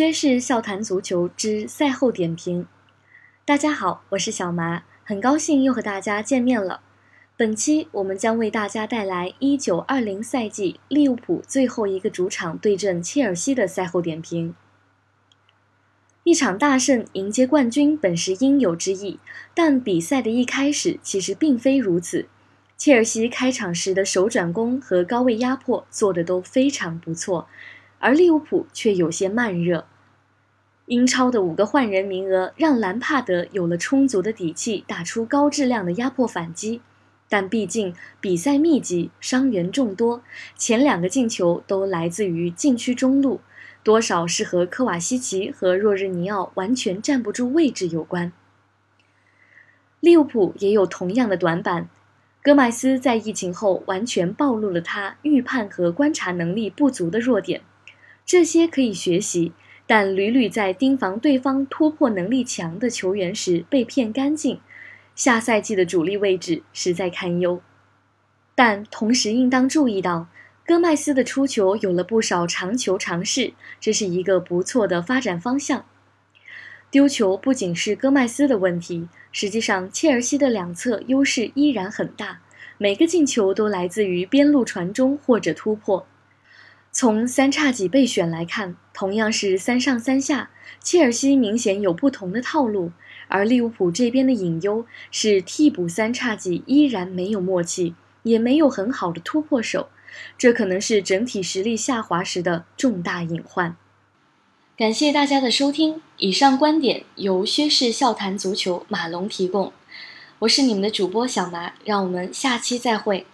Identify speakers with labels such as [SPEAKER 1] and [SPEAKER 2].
[SPEAKER 1] 薛氏笑谈足球之赛后点评。大家好，我是小麻，很高兴又和大家见面了。本期我们将为大家带来一九二零赛季利物浦最后一个主场对阵切尔西的赛后点评。一场大胜迎接冠军本是应有之意，但比赛的一开始其实并非如此。切尔西开场时的手转攻和高位压迫做得都非常不错。而利物浦却有些慢热。英超的五个换人名额让兰帕德有了充足的底气打出高质量的压迫反击，但毕竟比赛密集，伤员众多，前两个进球都来自于禁区中路，多少是和科瓦西奇和若日尼奥完全站不住位置有关。利物浦也有同样的短板，戈麦斯在疫情后完全暴露了他预判和观察能力不足的弱点。这些可以学习，但屡屡在盯防对方突破能力强的球员时被骗干净。下赛季的主力位置实在堪忧。但同时应当注意到，戈麦斯的出球有了不少长球尝试，这是一个不错的发展方向。丢球不仅是戈麦斯的问题，实际上切尔西的两侧优势依然很大，每个进球都来自于边路传中或者突破。从三叉戟备选来看，同样是三上三下，切尔西明显有不同的套路，而利物浦这边的隐忧是替补三叉戟依然没有默契，也没有很好的突破手，这可能是整体实力下滑时的重大隐患。感谢大家的收听，以上观点由薛氏笑谈足球马龙提供，我是你们的主播小麻，让我们下期再会。